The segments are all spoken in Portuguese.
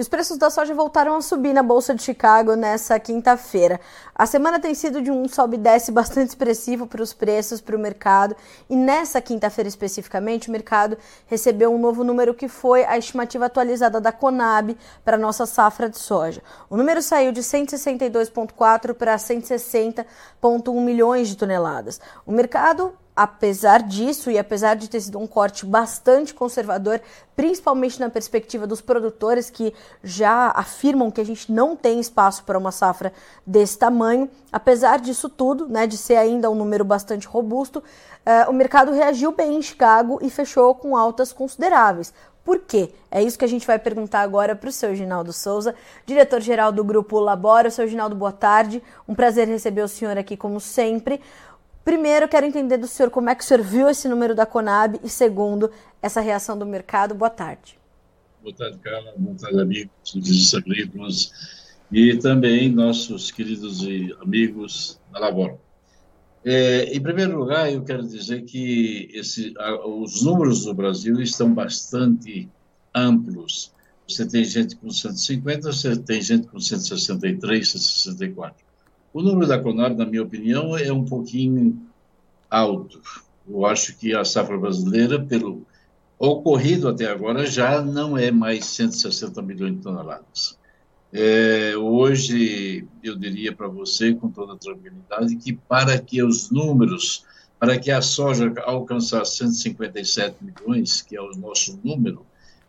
E os preços da soja voltaram a subir na Bolsa de Chicago nessa quinta-feira. A semana tem sido de um sobe e desce bastante expressivo para os preços, para o mercado. E nessa quinta-feira especificamente, o mercado recebeu um novo número que foi a estimativa atualizada da Conab para a nossa safra de soja. O número saiu de 162,4 para 160,1 milhões de toneladas. O mercado apesar disso e apesar de ter sido um corte bastante conservador, principalmente na perspectiva dos produtores que já afirmam que a gente não tem espaço para uma safra desse tamanho, apesar disso tudo, né, de ser ainda um número bastante robusto, uh, o mercado reagiu bem em Chicago e fechou com altas consideráveis. Por quê? É isso que a gente vai perguntar agora para o seu Ginaldo Souza, diretor-geral do Grupo Labora. Seu Ginaldo, boa tarde. Um prazer receber o senhor aqui, como sempre. Primeiro, quero entender do senhor como é que o senhor viu esse número da Conab e, segundo, essa reação do mercado. Boa tarde. Boa tarde, Carla. Boa tarde, amigos dos agrícolas e também nossos queridos amigos da Labor. É, em primeiro lugar, eu quero dizer que esse, os números do Brasil estão bastante amplos. Você tem gente com 150, você tem gente com 163, 164. O número da Conab, na minha opinião, é um pouquinho alto. Eu acho que a safra brasileira, pelo ocorrido até agora, já não é mais 160 milhões de toneladas. É, hoje, eu diria para você, com toda tranquilidade, que para que os números, para que a soja alcançasse 157 milhões, que é o nosso número,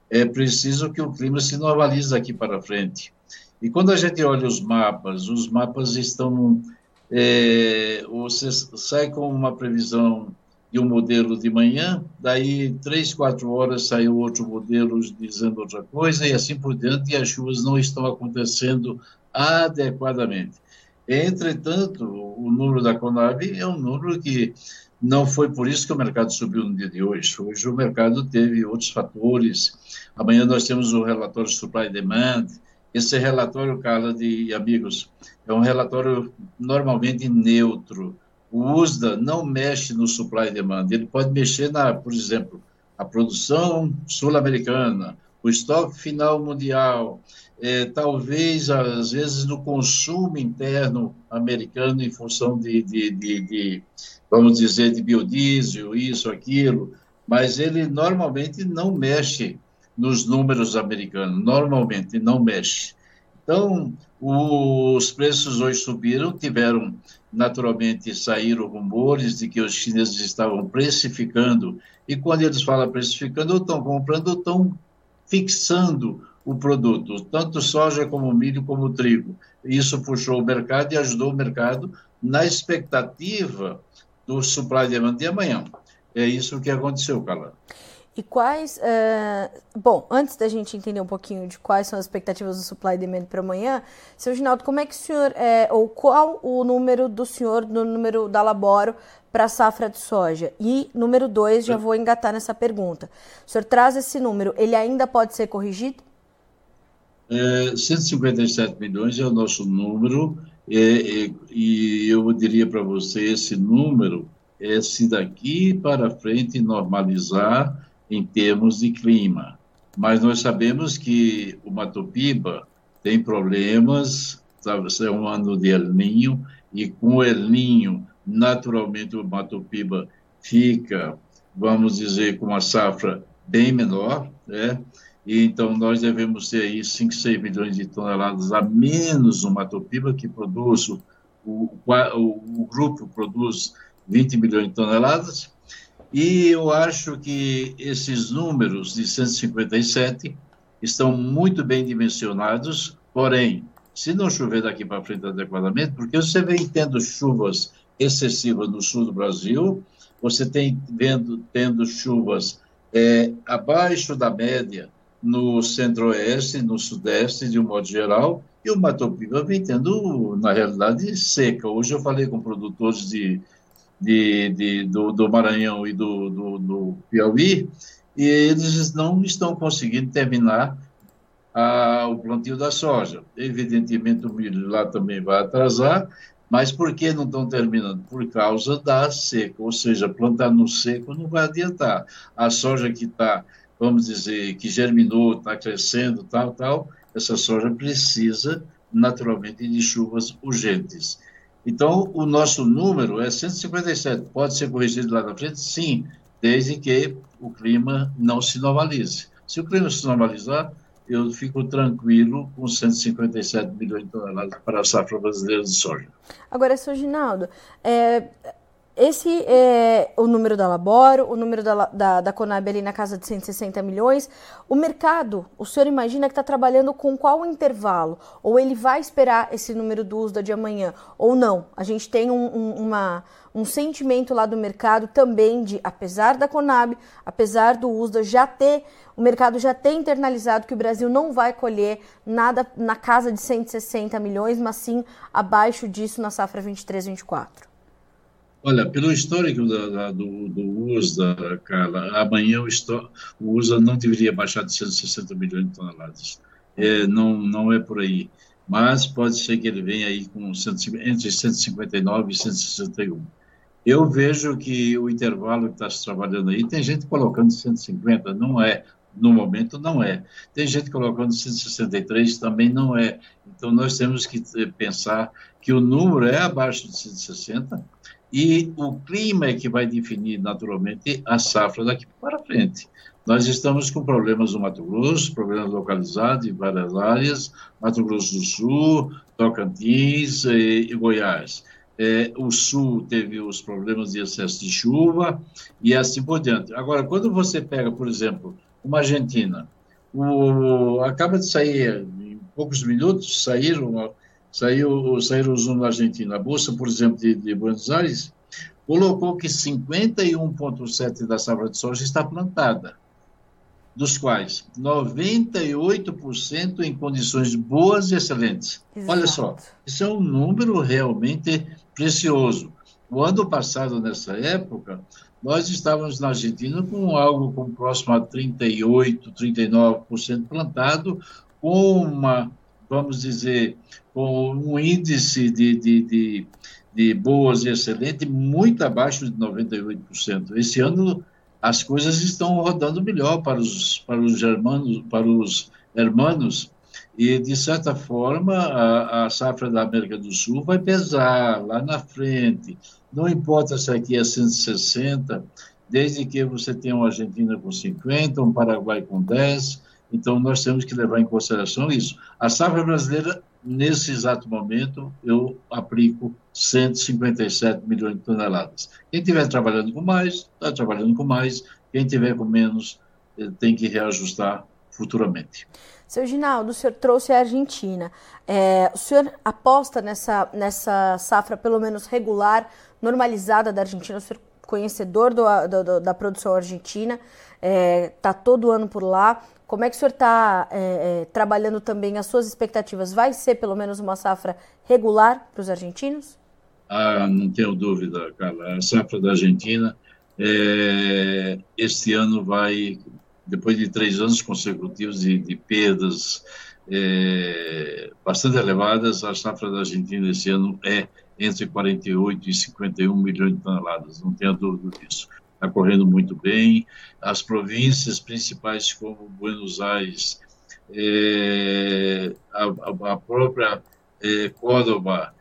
é preciso que o clima se normalize daqui para frente. E quando a gente olha os mapas, os mapas estão. É, você sai com uma previsão de um modelo de manhã, daí três, quatro horas saiu outro modelo dizendo outra coisa, e assim por diante, e as chuvas não estão acontecendo adequadamente. Entretanto, o número da Conab é um número que não foi por isso que o mercado subiu no dia de hoje. Hoje o mercado teve outros fatores. Amanhã nós temos o relatório Supply Demand, esse relatório, Carla de amigos, é um relatório normalmente neutro. O USDA não mexe no supply e demand, ele pode mexer na, por exemplo, a produção sul-americana, o estoque final mundial, é, talvez, às vezes, no consumo interno americano em função de, de, de, de, vamos dizer, de biodiesel, isso, aquilo, mas ele normalmente não mexe nos números americanos, normalmente não mexe. Então, os preços hoje subiram, tiveram, naturalmente, saíram rumores de que os chineses estavam precificando, e quando eles falam precificando, estão comprando, estão fixando o produto, tanto soja como milho como trigo. Isso puxou o mercado e ajudou o mercado na expectativa do supply de amanhã. É isso que aconteceu, Carla. E quais. Uh, bom, antes da gente entender um pouquinho de quais são as expectativas do supply demand para amanhã, seu Ginaldo, como é que o senhor. É, ou qual o número do senhor, no número da Laboro para a safra de soja? E número dois, já vou engatar nessa pergunta. O senhor traz esse número, ele ainda pode ser corrigido? É, 157 milhões é o nosso número, é, é, e eu diria para você: esse número é se daqui para frente normalizar em termos de clima. Mas nós sabemos que o Mato Piba tem problemas, é um ano de El Ninho, e com o El Ninho, naturalmente o Mato Piba fica, vamos dizer, com uma safra bem menor, né? E então nós devemos ter aí 5, 6 milhões de toneladas a menos no Mato Piba, que produz, o, o, o grupo produz 20 milhões de toneladas, e eu acho que esses números de 157 estão muito bem dimensionados, porém, se não chover daqui para frente adequadamente, porque você vem tendo chuvas excessivas no sul do Brasil, você tem vendo tendo chuvas é, abaixo da média no centro-oeste, no sudeste, de um modo geral, e o Mato Piba vem tendo, na realidade, seca. Hoje eu falei com produtores de de, de do, do, Maranhão e do, do, do, Piauí, e eles não estão conseguindo terminar a, o plantio da soja. Evidentemente, o milho lá também vai atrasar, mas por que não estão terminando? Por causa da seca, ou seja, plantar no seco não vai adiantar. A soja que está, vamos dizer, que germinou, está crescendo, tal, tal, essa soja precisa naturalmente de chuvas urgentes. Então, o nosso número é 157. Pode ser corrigido lá na frente? Sim, desde que o clima não se normalize. Se o clima se normalizar, eu fico tranquilo com 157 milhões de toneladas para a safra brasileira de soja. Agora, Sr. Ginaldo, é, esse é o número da Laboro, o número da, da, da Conab ali na casa de 160 milhões. O mercado, o senhor imagina que está trabalhando com qual intervalo? Ou ele vai esperar esse número do USDA de amanhã? Ou não? A gente tem um, um, uma, um sentimento lá do mercado também de, apesar da Conab, apesar do USDA já ter, o mercado já ter internalizado que o Brasil não vai colher nada na casa de 160 milhões, mas sim abaixo disso na safra 23-24. Olha, pelo histórico da, da, do, do USDA, Carla, amanhã o, o USDA não deveria baixar de 160 milhões de toneladas. É, não, não é por aí. Mas pode ser que ele venha aí com 100, entre 159 e 161. Eu vejo que o intervalo que está se trabalhando aí, tem gente colocando 150, não é. No momento, não é. Tem gente colocando 163, também não é. Então, nós temos que pensar que o número é abaixo de 160 e o clima é que vai definir naturalmente a safra daqui para frente. Nós estamos com problemas no Mato Grosso, problemas localizados em várias áreas, Mato Grosso do Sul, Tocantins e, e Goiás. É, o Sul teve os problemas de excesso de chuva e assim por diante. Agora, quando você pega, por exemplo, uma Argentina, o, acaba de sair, em poucos minutos, saíram saiu, saíram os números da Argentina. A Bolsa, por exemplo, de, de Buenos Aires, colocou que 51,7% da safra de soja está plantada, dos quais 98% em condições boas e excelentes. Exato. Olha só, isso é um número realmente precioso. O ano passado, nessa época, nós estávamos na Argentina com algo com próximo a 38%, 39% plantado, com uma vamos dizer, com um índice de, de, de, de boas e excelente muito abaixo de 98%. Esse ano as coisas estão rodando melhor para os, para os germanos, para os hermanos, e de certa forma a, a safra da América do Sul vai pesar lá na frente. Não importa se aqui é 160, desde que você tenha uma Argentina com 50, um Paraguai com 10, então, nós temos que levar em consideração isso. A safra brasileira, nesse exato momento, eu aplico 157 milhões de toneladas. Quem estiver trabalhando com mais, está trabalhando com mais. Quem tiver com menos, eh, tem que reajustar futuramente. Seu Ginaldo, o senhor trouxe a Argentina. É, o senhor aposta nessa, nessa safra, pelo menos regular, normalizada da Argentina? O senhor conhecedor do, do, da produção argentina, está é, tá todo ano por lá. Como é que o senhor está é, é, trabalhando também as suas expectativas? Vai ser pelo menos uma safra regular para os argentinos? Ah, não tenho dúvida, Carla. A safra da Argentina, é, este ano vai, depois de três anos consecutivos de, de perdas é, bastante elevadas, a safra da Argentina esse ano é entre 48 e 51 milhões de toneladas, não tenho dúvida disso está correndo muito bem. As províncias principais, como Buenos Aires, é, a, a, própria é, Córdoba,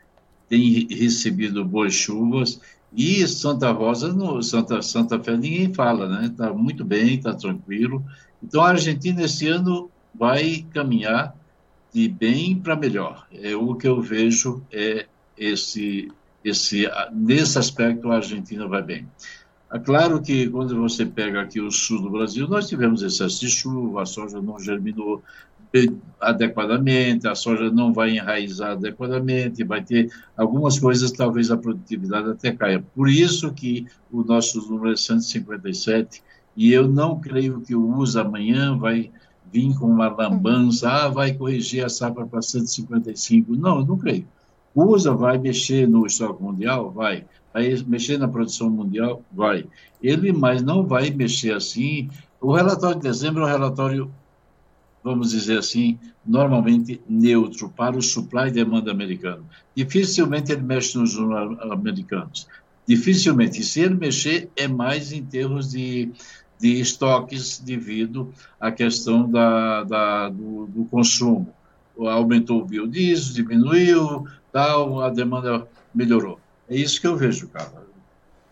tem recebido boas chuvas. E Santa Rosa, no, Santa, Santa Fé, ninguém fala, né? Está muito bem, está tranquilo. Então, a Argentina esse ano vai caminhar de bem para melhor. É o que eu vejo é esse esse nesse aspecto a Argentina vai bem. É claro que quando você pega aqui o sul do Brasil, nós tivemos excesso de chuva, a soja não germinou adequadamente, a soja não vai enraizar adequadamente, vai ter algumas coisas, talvez a produtividade até caia. Por isso que o nosso número é 157, e eu não creio que o USA amanhã vai vir com uma lambança, ah, vai corrigir a safra para 155. Não, eu não creio. USA vai mexer no estoque mundial? Vai. Vai mexer na produção mundial? Vai. Ele, mas não vai mexer assim. O relatório de dezembro é um relatório, vamos dizer assim, normalmente neutro para o supply e demanda americano. Dificilmente ele mexe nos americanos. Dificilmente. E se ele mexer, é mais em termos de, de estoques devido à questão da, da do, do consumo aumentou o biodiesel, diminuiu, tal, a demanda melhorou. É isso que eu vejo, cara.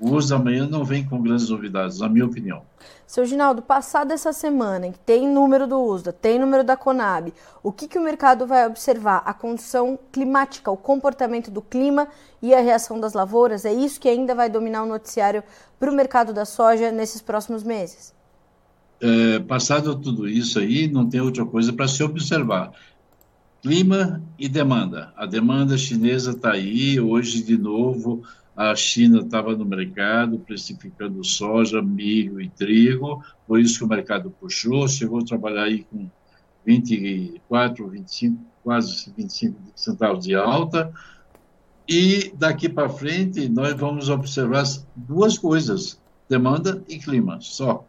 O uso da manhã não vem com grandes novidades, na minha opinião. Seu Ginaldo, passada essa semana, que tem número do USDA, tem número da Conab, o que, que o mercado vai observar? A condição climática, o comportamento do clima e a reação das lavouras? É isso que ainda vai dominar o noticiário para o mercado da soja nesses próximos meses? É, passado tudo isso aí, não tem outra coisa para se observar. Clima e demanda. A demanda chinesa está aí, hoje de novo a China estava no mercado precificando soja, milho e trigo, por isso que o mercado puxou, chegou a trabalhar aí com 24, 25, quase 25 centavos de alta, e daqui para frente nós vamos observar duas coisas, demanda e clima, só,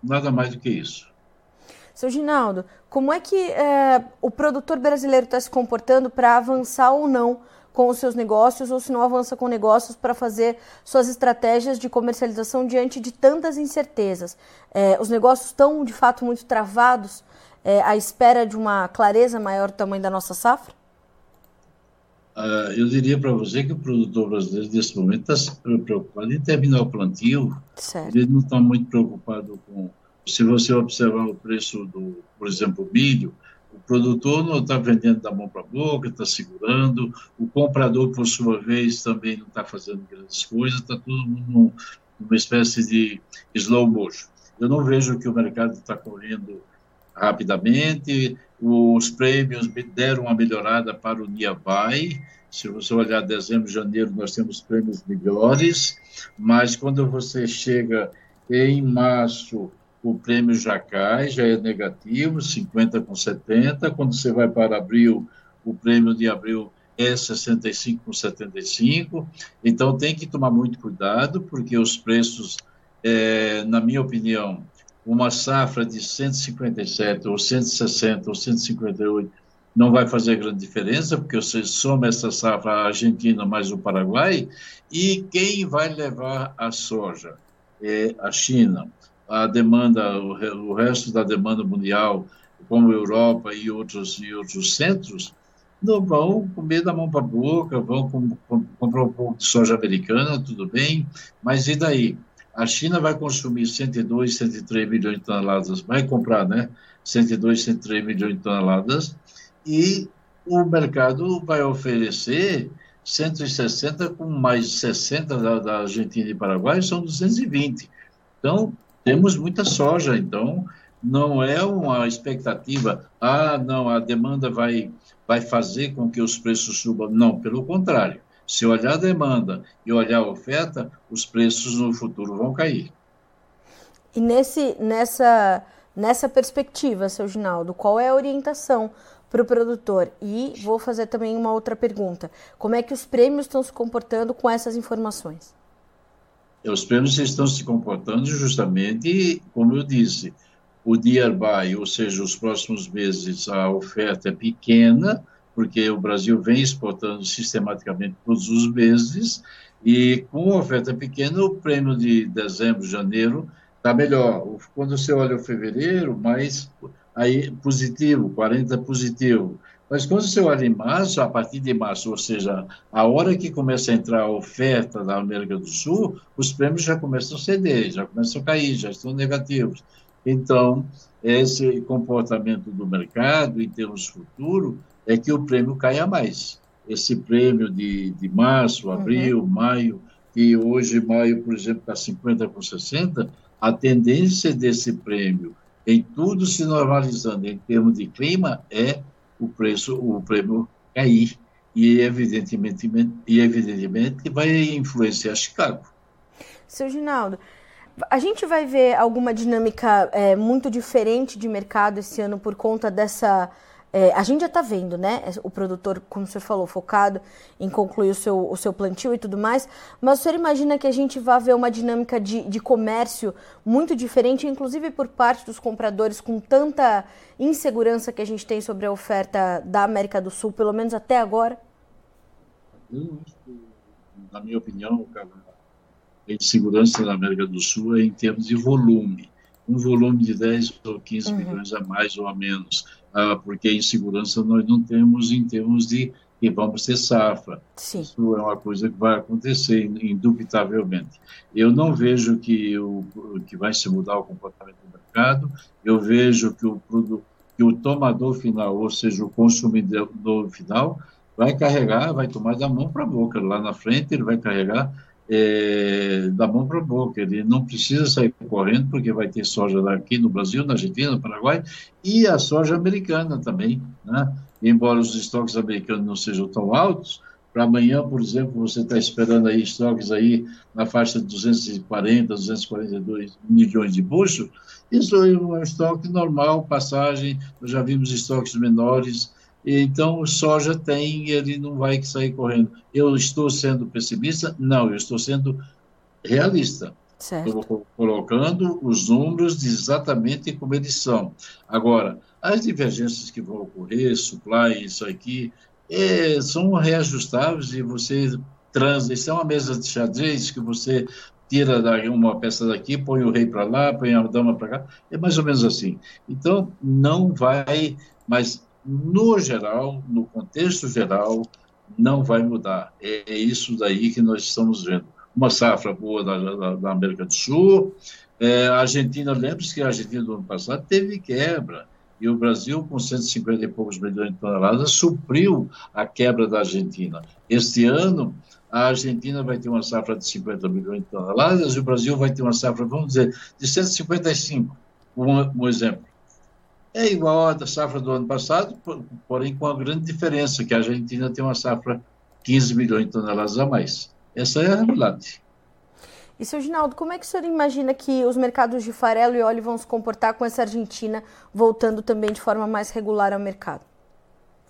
nada mais do que isso. Seu Ginaldo, como é que é, o produtor brasileiro está se comportando para avançar ou não com os seus negócios ou se não avança com negócios para fazer suas estratégias de comercialização diante de tantas incertezas. É, os negócios estão, de fato, muito travados é, à espera de uma clareza maior do tamanho da nossa safra? Uh, eu diria para você que o produtor brasileiro, nesse momento, está preocupado em terminar o plantio. Certo. Ele não está muito preocupado com. Se você observar o preço do, por exemplo, milho, o produtor não está vendendo da mão para a boca, está segurando. O comprador, por sua vez, também não está fazendo grandes coisas. Está tudo num, numa espécie de slow motion. Eu não vejo que o mercado está correndo rapidamente. Os prêmios deram uma melhorada para o Niabai. Se você olhar dezembro, janeiro, nós temos prêmios melhores. Mas quando você chega em março, o prêmio já cai, já é negativo, 50 com 70. Quando você vai para abril, o prêmio de abril é 65 com 75. Então tem que tomar muito cuidado, porque os preços, é, na minha opinião, uma safra de 157 ou 160 ou 158 não vai fazer grande diferença, porque você soma essa safra Argentina mais o Paraguai, e quem vai levar a soja? É a China a demanda, o, resto da demanda mundial, como Europa e outros, e outros centros, não vão comer da mão para a boca, vão com, com, comprar um pouco de soja americana, tudo bem, mas e daí? A China vai consumir 102, 103 milhões de toneladas, vai comprar, né? 102, 103 milhões de toneladas, e o mercado vai oferecer 160 com mais 60 da, da Argentina e Paraguai, são 220. Então, temos muita soja, então não é uma expectativa, ah, não, a demanda vai, vai fazer com que os preços subam. Não, pelo contrário. Se olhar a demanda e olhar a oferta, os preços no futuro vão cair. E nesse, nessa, nessa perspectiva, seu Ginaldo, qual é a orientação para o produtor? E vou fazer também uma outra pergunta. Como é que os prêmios estão se comportando com essas informações? Os prêmios estão se comportando justamente, como eu disse, o nearby, ou seja, os próximos meses, a oferta é pequena, porque o Brasil vem exportando sistematicamente todos os meses, e com a oferta pequena, o prêmio de dezembro, janeiro, está melhor. Quando você olha o fevereiro, mais aí positivo, 40 positivo. Mas quando você olha em março, a partir de março, ou seja, a hora que começa a entrar a oferta da América do Sul, os prêmios já começam a ceder, já começam a cair, já estão negativos. Então, esse comportamento do mercado, em termos futuro, é que o prêmio caia mais. Esse prêmio de, de março, uhum. abril, uhum. maio, que hoje, maio, por exemplo, está 50 com 60, a tendência desse prêmio, em tudo se normalizando em termos de clima, é o preço, o prêmio cair e evidentemente, e evidentemente vai influenciar Chicago. Seu Ginaldo, a gente vai ver alguma dinâmica é, muito diferente de mercado esse ano por conta dessa é, a gente já está vendo, né? O produtor, como você falou, focado em concluir o seu, o seu plantio e tudo mais. Mas o senhor imagina que a gente vai ver uma dinâmica de, de comércio muito diferente, inclusive por parte dos compradores, com tanta insegurança que a gente tem sobre a oferta da América do Sul, pelo menos até agora? Eu, na minha opinião, a insegurança da América do Sul é em termos de volume um volume de 10 ou 15 uhum. milhões a mais ou a menos. Ah, porque a insegurança nós não temos em termos de que vamos ter safra. Sim. Isso é uma coisa que vai acontecer, indubitavelmente. Eu não vejo que, o, que vai se mudar o comportamento do mercado, eu vejo que o, que o tomador final, ou seja, o consumidor final, vai carregar, vai tomar da mão para a boca. Lá na frente, ele vai carregar é, da mão para a boca. Ele não precisa sair correndo, porque vai ter soja aqui no Brasil, na Argentina, no Paraguai, e a soja americana também. Né? Embora os estoques americanos não sejam tão altos, para amanhã, por exemplo, você está esperando aí estoques aí na faixa de 240, 242 milhões de buchos, isso é um estoque normal, passagem, nós já vimos estoques menores, então, o soja tem, ele não vai sair correndo. Eu estou sendo pessimista? Não, eu estou sendo realista. Estou colocando os números exatamente como eles são. Agora, as divergências que vão ocorrer, supply, isso aqui, é, são reajustáveis e você transa. Isso é uma mesa de xadrez que você tira uma peça daqui, põe o rei para lá, põe a dama para cá. É mais ou menos assim. Então, não vai. Mas no geral, no contexto geral, não vai mudar. É, é isso daí que nós estamos vendo. Uma safra boa da, da, da América do Sul. É, a Argentina, lembre-se que a Argentina do ano passado teve quebra. E o Brasil, com 150 e poucos milhões de toneladas, supriu a quebra da Argentina. Este ano, a Argentina vai ter uma safra de 50 milhões de toneladas e o Brasil vai ter uma safra, vamos dizer, de 155, um, um exemplo é igual à da safra do ano passado, porém com a grande diferença, que a Argentina tem uma safra 15 milhões de toneladas a mais. Essa é a realidade. E, seu Ginaldo, como é que o senhor imagina que os mercados de farelo e óleo vão se comportar com essa Argentina voltando também de forma mais regular ao mercado?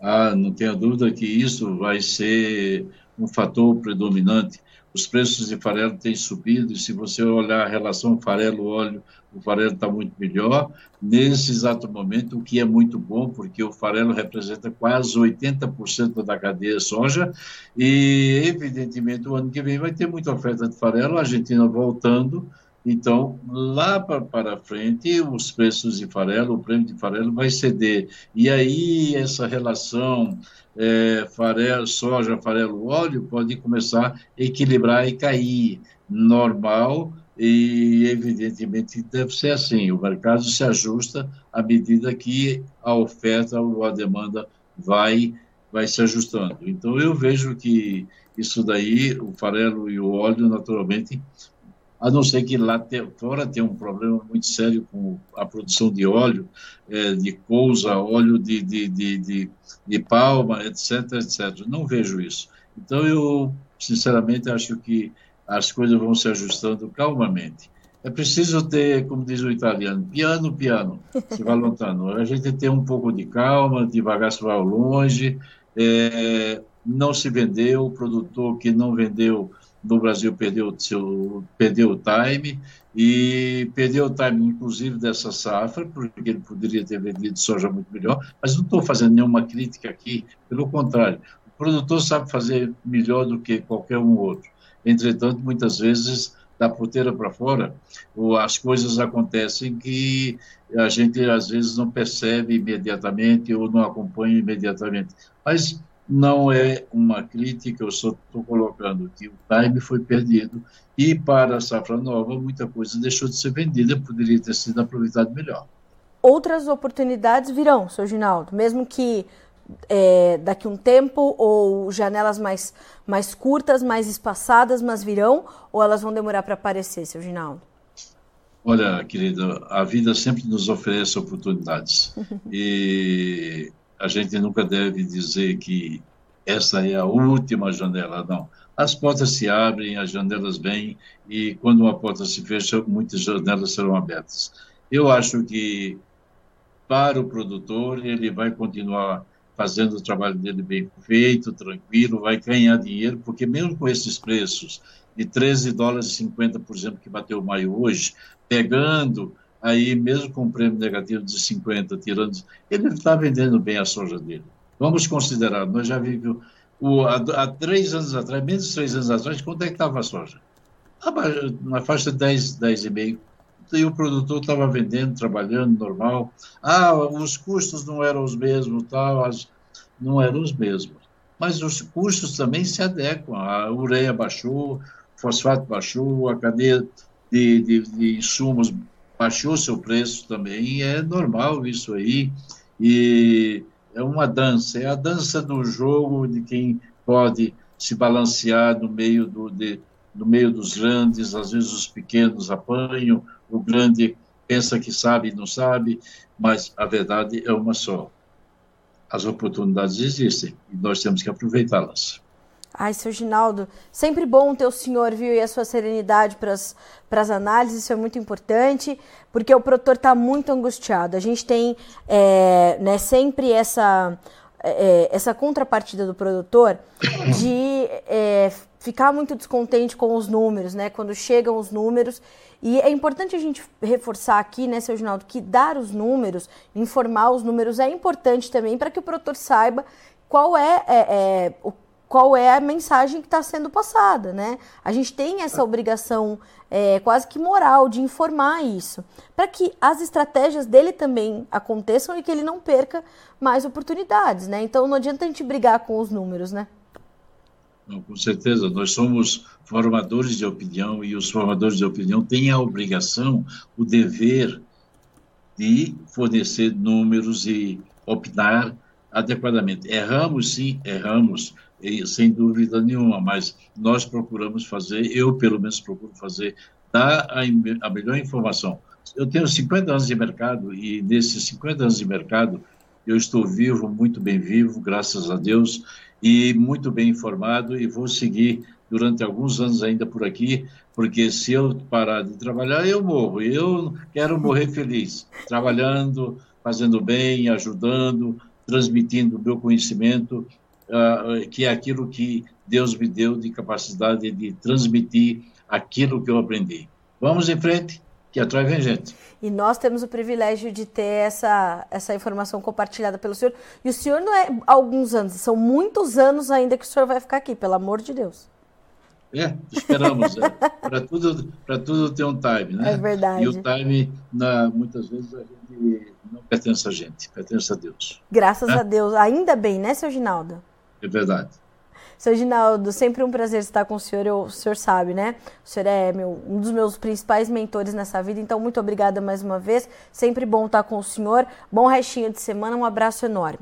Ah, não tenha dúvida que isso vai ser um fator predominante os preços de farelo têm subido, e se você olhar a relação farelo-óleo, o farelo está muito melhor. Nesse exato momento, o que é muito bom, porque o farelo representa quase 80% da cadeia soja, e evidentemente o ano que vem vai ter muita oferta de farelo, a Argentina voltando, então, lá para frente, os preços de farelo, o prêmio de farelo vai ceder. E aí, essa relação é, farelo, soja, farelo, óleo pode começar a equilibrar e cair. Normal, e evidentemente deve ser assim. O mercado se ajusta à medida que a oferta ou a demanda vai, vai se ajustando. Então, eu vejo que isso daí, o farelo e o óleo, naturalmente, a não ser que lá fora tem um problema muito sério com a produção de óleo, é, de cousa, óleo de, de, de, de, de palma, etc, etc. Não vejo isso. Então, eu, sinceramente, acho que as coisas vão se ajustando calmamente. É preciso ter, como diz o italiano, piano, piano, se vai lontano. A gente tem um pouco de calma, devagar se vai longe, é, não se vendeu, o produtor que não vendeu no Brasil perdeu seu perdeu o time e perdeu o time inclusive dessa safra porque ele poderia ter vendido soja muito melhor mas não estou fazendo nenhuma crítica aqui pelo contrário o produtor sabe fazer melhor do que qualquer um outro. Entretanto muitas vezes da porteira para fora as coisas acontecem que a gente às vezes não percebe imediatamente ou não acompanha imediatamente. Mas não é uma crítica, eu só estou colocando que o time foi perdido e para a safra nova muita coisa deixou de ser vendida, poderia ter sido aproveitada melhor. Outras oportunidades virão, seu Ginaldo, mesmo que é, daqui um tempo ou janelas mais, mais curtas, mais espaçadas, mas virão ou elas vão demorar para aparecer, seu Ginaldo? Olha, querida, a vida sempre nos oferece oportunidades e a gente nunca deve dizer que essa é a última janela, não. As portas se abrem, as janelas vêm, e quando uma porta se fecha, muitas janelas serão abertas. Eu acho que, para o produtor, ele vai continuar fazendo o trabalho dele bem feito, tranquilo, vai ganhar dinheiro, porque mesmo com esses preços de 13 dólares e 50, por exemplo, que bateu o maio hoje, pegando aí mesmo com um prêmio negativo de 50, tirando, ele está vendendo bem a soja dele. Vamos considerar, nós já vimos, o, há, há, três anos atrás, menos de três anos atrás, quanto é que estava a soja? Na faixa de 10, 10,5 e o produtor estava vendendo, trabalhando normal. Ah, os custos não eram os mesmos, tal, as, não eram os mesmos. Mas os custos também se adequam. A ureia baixou, o fosfato baixou, a cadeia de, de, de insumos baixou seu preço também. É normal isso aí. E é uma dança, é a dança do jogo de quem pode se balancear no meio do, de, no meio dos grandes, às vezes os pequenos apanham, o grande pensa que sabe e não sabe, mas a verdade é uma só. As oportunidades existem e nós temos que aproveitá-las. Ai, seu Ginaldo, sempre bom ter o senhor, viu, e a sua serenidade para as análises, isso é muito importante, porque o produtor está muito angustiado. A gente tem é, né, sempre essa, é, essa contrapartida do produtor de é, ficar muito descontente com os números, né? Quando chegam os números. E é importante a gente reforçar aqui, né, seu Ginaldo, que dar os números, informar os números é importante também para que o produtor saiba qual é, é, é o qual é a mensagem que está sendo passada, né? A gente tem essa obrigação é, quase que moral de informar isso, para que as estratégias dele também aconteçam e que ele não perca mais oportunidades, né? Então não adianta a gente brigar com os números, né? Não, com certeza, nós somos formadores de opinião e os formadores de opinião têm a obrigação, o dever de fornecer números e opinar adequadamente. Erramos, sim, erramos, sem dúvida nenhuma, mas nós procuramos fazer, eu pelo menos procuro fazer, dar a, a melhor informação. Eu tenho 50 anos de mercado e nesses 50 anos de mercado eu estou vivo, muito bem vivo, graças a Deus, e muito bem informado e vou seguir durante alguns anos ainda por aqui, porque se eu parar de trabalhar, eu morro. Eu quero morrer feliz, trabalhando, fazendo bem, ajudando, transmitindo o meu conhecimento, uh, que é aquilo que Deus me deu de capacidade de transmitir aquilo que eu aprendi. Vamos em frente, que atrás vem gente. E nós temos o privilégio de ter essa, essa informação compartilhada pelo senhor. E o senhor não é alguns anos, são muitos anos ainda que o senhor vai ficar aqui, pelo amor de Deus. É, esperamos. é. Para tudo, tudo ter um time, né? É verdade. E o time, na, muitas vezes, a gente não pertence a gente, pertence a Deus. Graças é? a Deus. Ainda bem, né, seu Ginaldo? É verdade. Seu Ginaldo, sempre um prazer estar com o senhor, eu, o senhor sabe, né? O senhor é meu, um dos meus principais mentores nessa vida, então muito obrigada mais uma vez. Sempre bom estar com o senhor. Bom restinho de semana, um abraço enorme.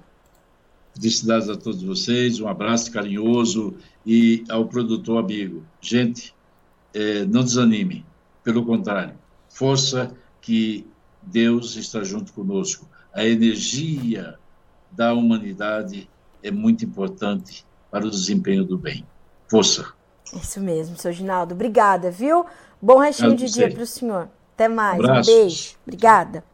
Felicidades a todos vocês, um abraço carinhoso e ao produtor amigo. Gente, é, não desanime, pelo contrário, força que Deus está junto conosco. A energia da humanidade é muito importante para o desempenho do bem. Força. Isso mesmo, seu Ginaldo. Obrigada, viu? Bom restinho de dia para o senhor. Até mais. Um, um beijo. Obrigada.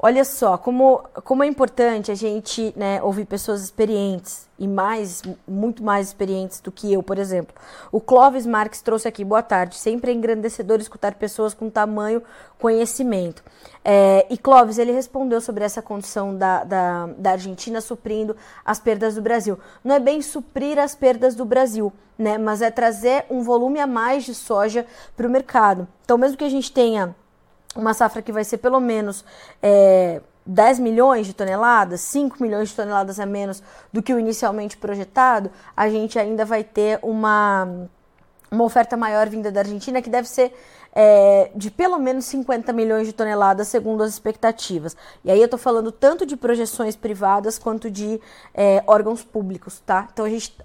Olha só, como, como é importante a gente né, ouvir pessoas experientes e mais, muito mais experientes do que eu, por exemplo. O Clóvis Marques trouxe aqui, boa tarde. Sempre é engrandecedor escutar pessoas com tamanho conhecimento. É, e Clóvis, ele respondeu sobre essa condição da, da, da Argentina suprindo as perdas do Brasil. Não é bem suprir as perdas do Brasil, né, mas é trazer um volume a mais de soja para o mercado. Então, mesmo que a gente tenha uma safra que vai ser pelo menos é, 10 milhões de toneladas, 5 milhões de toneladas a menos do que o inicialmente projetado, a gente ainda vai ter uma, uma oferta maior vinda da Argentina, que deve ser é, de pelo menos 50 milhões de toneladas, segundo as expectativas. E aí eu estou falando tanto de projeções privadas quanto de é, órgãos públicos, tá? Então a gente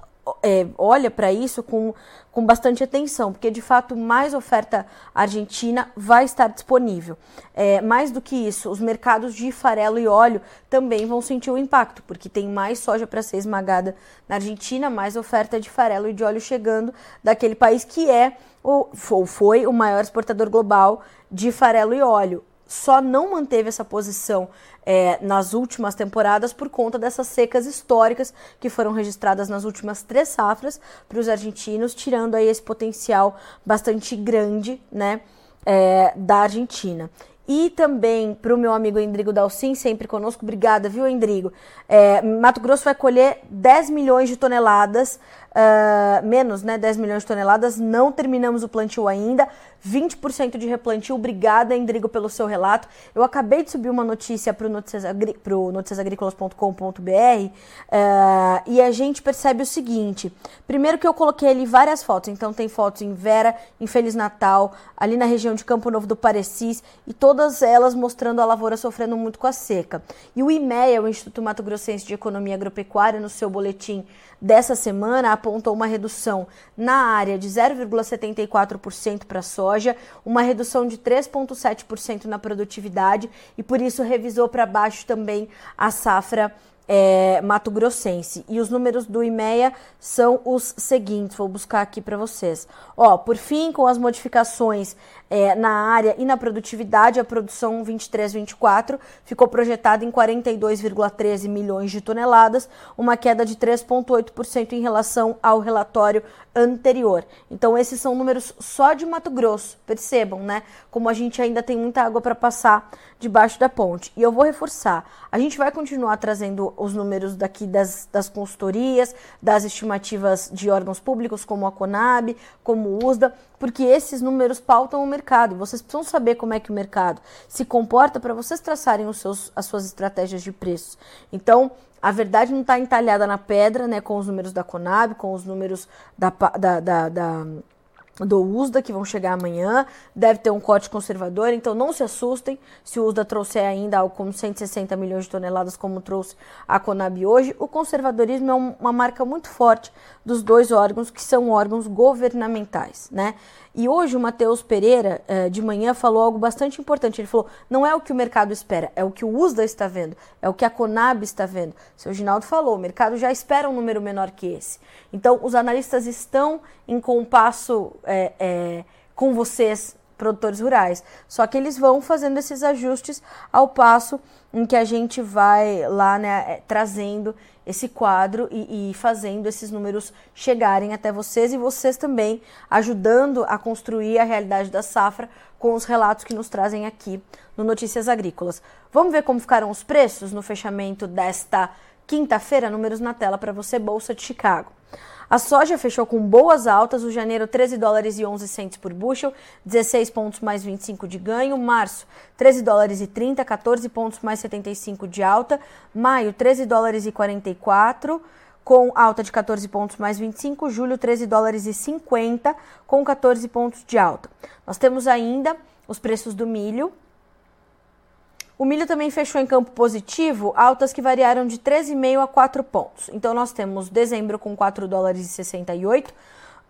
é, olha para isso com, com bastante atenção, porque de fato mais oferta argentina vai estar disponível. É, mais do que isso, os mercados de farelo e óleo também vão sentir o impacto, porque tem mais soja para ser esmagada na Argentina, mais oferta de farelo e de óleo chegando daquele país que é ou foi o maior exportador global de farelo e óleo só não manteve essa posição é, nas últimas temporadas por conta dessas secas históricas que foram registradas nas últimas três safras para os argentinos, tirando aí esse potencial bastante grande né, é, da Argentina. E também para o meu amigo Endrigo Dalcin, sempre conosco. Obrigada, viu, Endrigo? É, Mato Grosso vai colher 10 milhões de toneladas uh, menos, né, 10 milhões de toneladas. Não terminamos o plantio ainda. 20% de replantio. Obrigada, Endrigo, pelo seu relato. Eu acabei de subir uma notícia para o noticiasagrícolas.com.br uh, e a gente percebe o seguinte. Primeiro que eu coloquei ali várias fotos. Então tem fotos em Vera, em Feliz Natal, ali na região de Campo Novo do Parecis e todas elas mostrando a lavoura sofrendo muito com a seca. E o IMEA, o Instituto Mato Grossense de Economia Agropecuária, no seu boletim dessa semana, apontou uma redução na área de 0,74% para soja, uma redução de 3,7% na produtividade e por isso revisou para baixo também a safra é, Mato Grossense. E os números do IMEA são os seguintes, vou buscar aqui para vocês. Ó, por fim, com as modificações é, na área e na produtividade, a produção 23-24 ficou projetada em 42,13 milhões de toneladas, uma queda de 3,8% em relação ao relatório anterior. Então, esses são números só de Mato Grosso, percebam, né? Como a gente ainda tem muita água para passar debaixo da ponte. E eu vou reforçar: a gente vai continuar trazendo os números daqui das, das consultorias, das estimativas de órgãos públicos, como a Conab, como o USDA, porque esses números pautam o mercado. Vocês precisam saber como é que o mercado se comporta para vocês traçarem os seus, as suas estratégias de preços. Então, a verdade não está entalhada na pedra, né, com os números da Conab, com os números da, da, da, da do USDA, que vão chegar amanhã, deve ter um corte conservador, então não se assustem se o USDA trouxer ainda algo como 160 milhões de toneladas, como trouxe a Conab hoje. O conservadorismo é uma marca muito forte dos dois órgãos, que são órgãos governamentais, né? E hoje o Matheus Pereira, eh, de manhã, falou algo bastante importante. Ele falou: não é o que o mercado espera, é o que o USDA está vendo, é o que a Conab está vendo. Seu Ginaldo falou: o mercado já espera um número menor que esse. Então, os analistas estão em compasso é, é, com vocês, produtores rurais. Só que eles vão fazendo esses ajustes ao passo em que a gente vai lá né, trazendo esse quadro e, e, fazendo esses números chegarem até vocês e vocês também ajudando a construir a realidade da safra com os relatos que nos trazem aqui no Notícias Agrícolas. Vamos ver como ficaram os preços no fechamento desta quinta-feira? Números na tela para você, Bolsa de Chicago. A soja fechou com boas altas, o janeiro 13 dólares e 11 centos por bushel, 16 pontos mais 25 de ganho, março 13 dólares e 30, 14 pontos mais 75 de alta, maio 13 dólares e 44, com alta de 14 pontos mais 25, julho 13 dólares e 50, com 14 pontos de alta. Nós temos ainda os preços do milho, o milho também fechou em campo positivo, altas que variaram de 13,5 a 4 pontos. Então nós temos dezembro com 4 dólares e 68,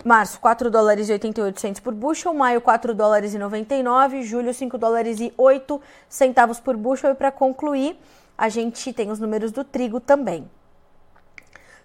março 4 dólares e 88 por bushel, maio 4 dólares e 99, julho 5 dólares e 8 centavos por bushel e para concluir, a gente tem os números do trigo também.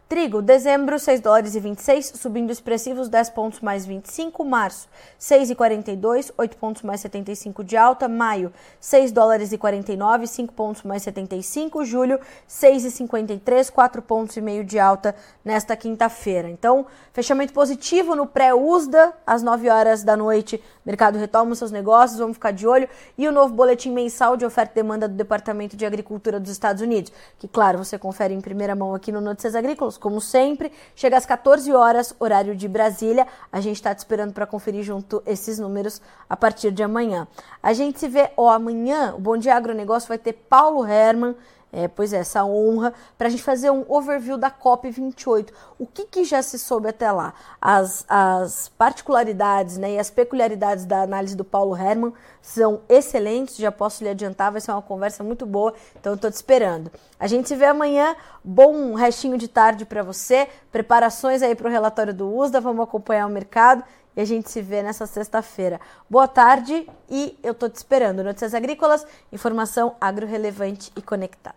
Trigo, dezembro, 6 dólares e 26, subindo expressivos 10 pontos mais 25. Março, 6,42, 8 pontos mais 75 de alta. Maio, 6 dólares e 49, 5 pontos mais 75. Julho, 6,53, 4 pontos e meio de alta nesta quinta-feira. Então, fechamento positivo no pré-USDA, às 9 horas da noite. Mercado retoma seus negócios, vamos ficar de olho. E o novo boletim mensal de oferta e demanda do Departamento de Agricultura dos Estados Unidos, que, claro, você confere em primeira mão aqui no Notícias Agrícolas como sempre. Chega às 14 horas, horário de Brasília. A gente está te esperando para conferir junto esses números a partir de amanhã. A gente se vê, ó, amanhã, o Bom Dia Agronegócio vai ter Paulo Herman é, pois é, essa honra, para a gente fazer um overview da COP28. O que, que já se soube até lá? As, as particularidades né, e as peculiaridades da análise do Paulo Herman são excelentes, já posso lhe adiantar, vai ser uma conversa muito boa, então estou te esperando. A gente se vê amanhã, bom restinho de tarde para você, preparações aí para o relatório do USDA, vamos acompanhar o mercado e a gente se vê nessa sexta-feira. Boa tarde e eu tô te esperando. Notícias Agrícolas, informação agro relevante e conectada.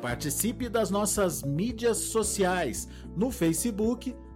Participe das nossas mídias sociais no Facebook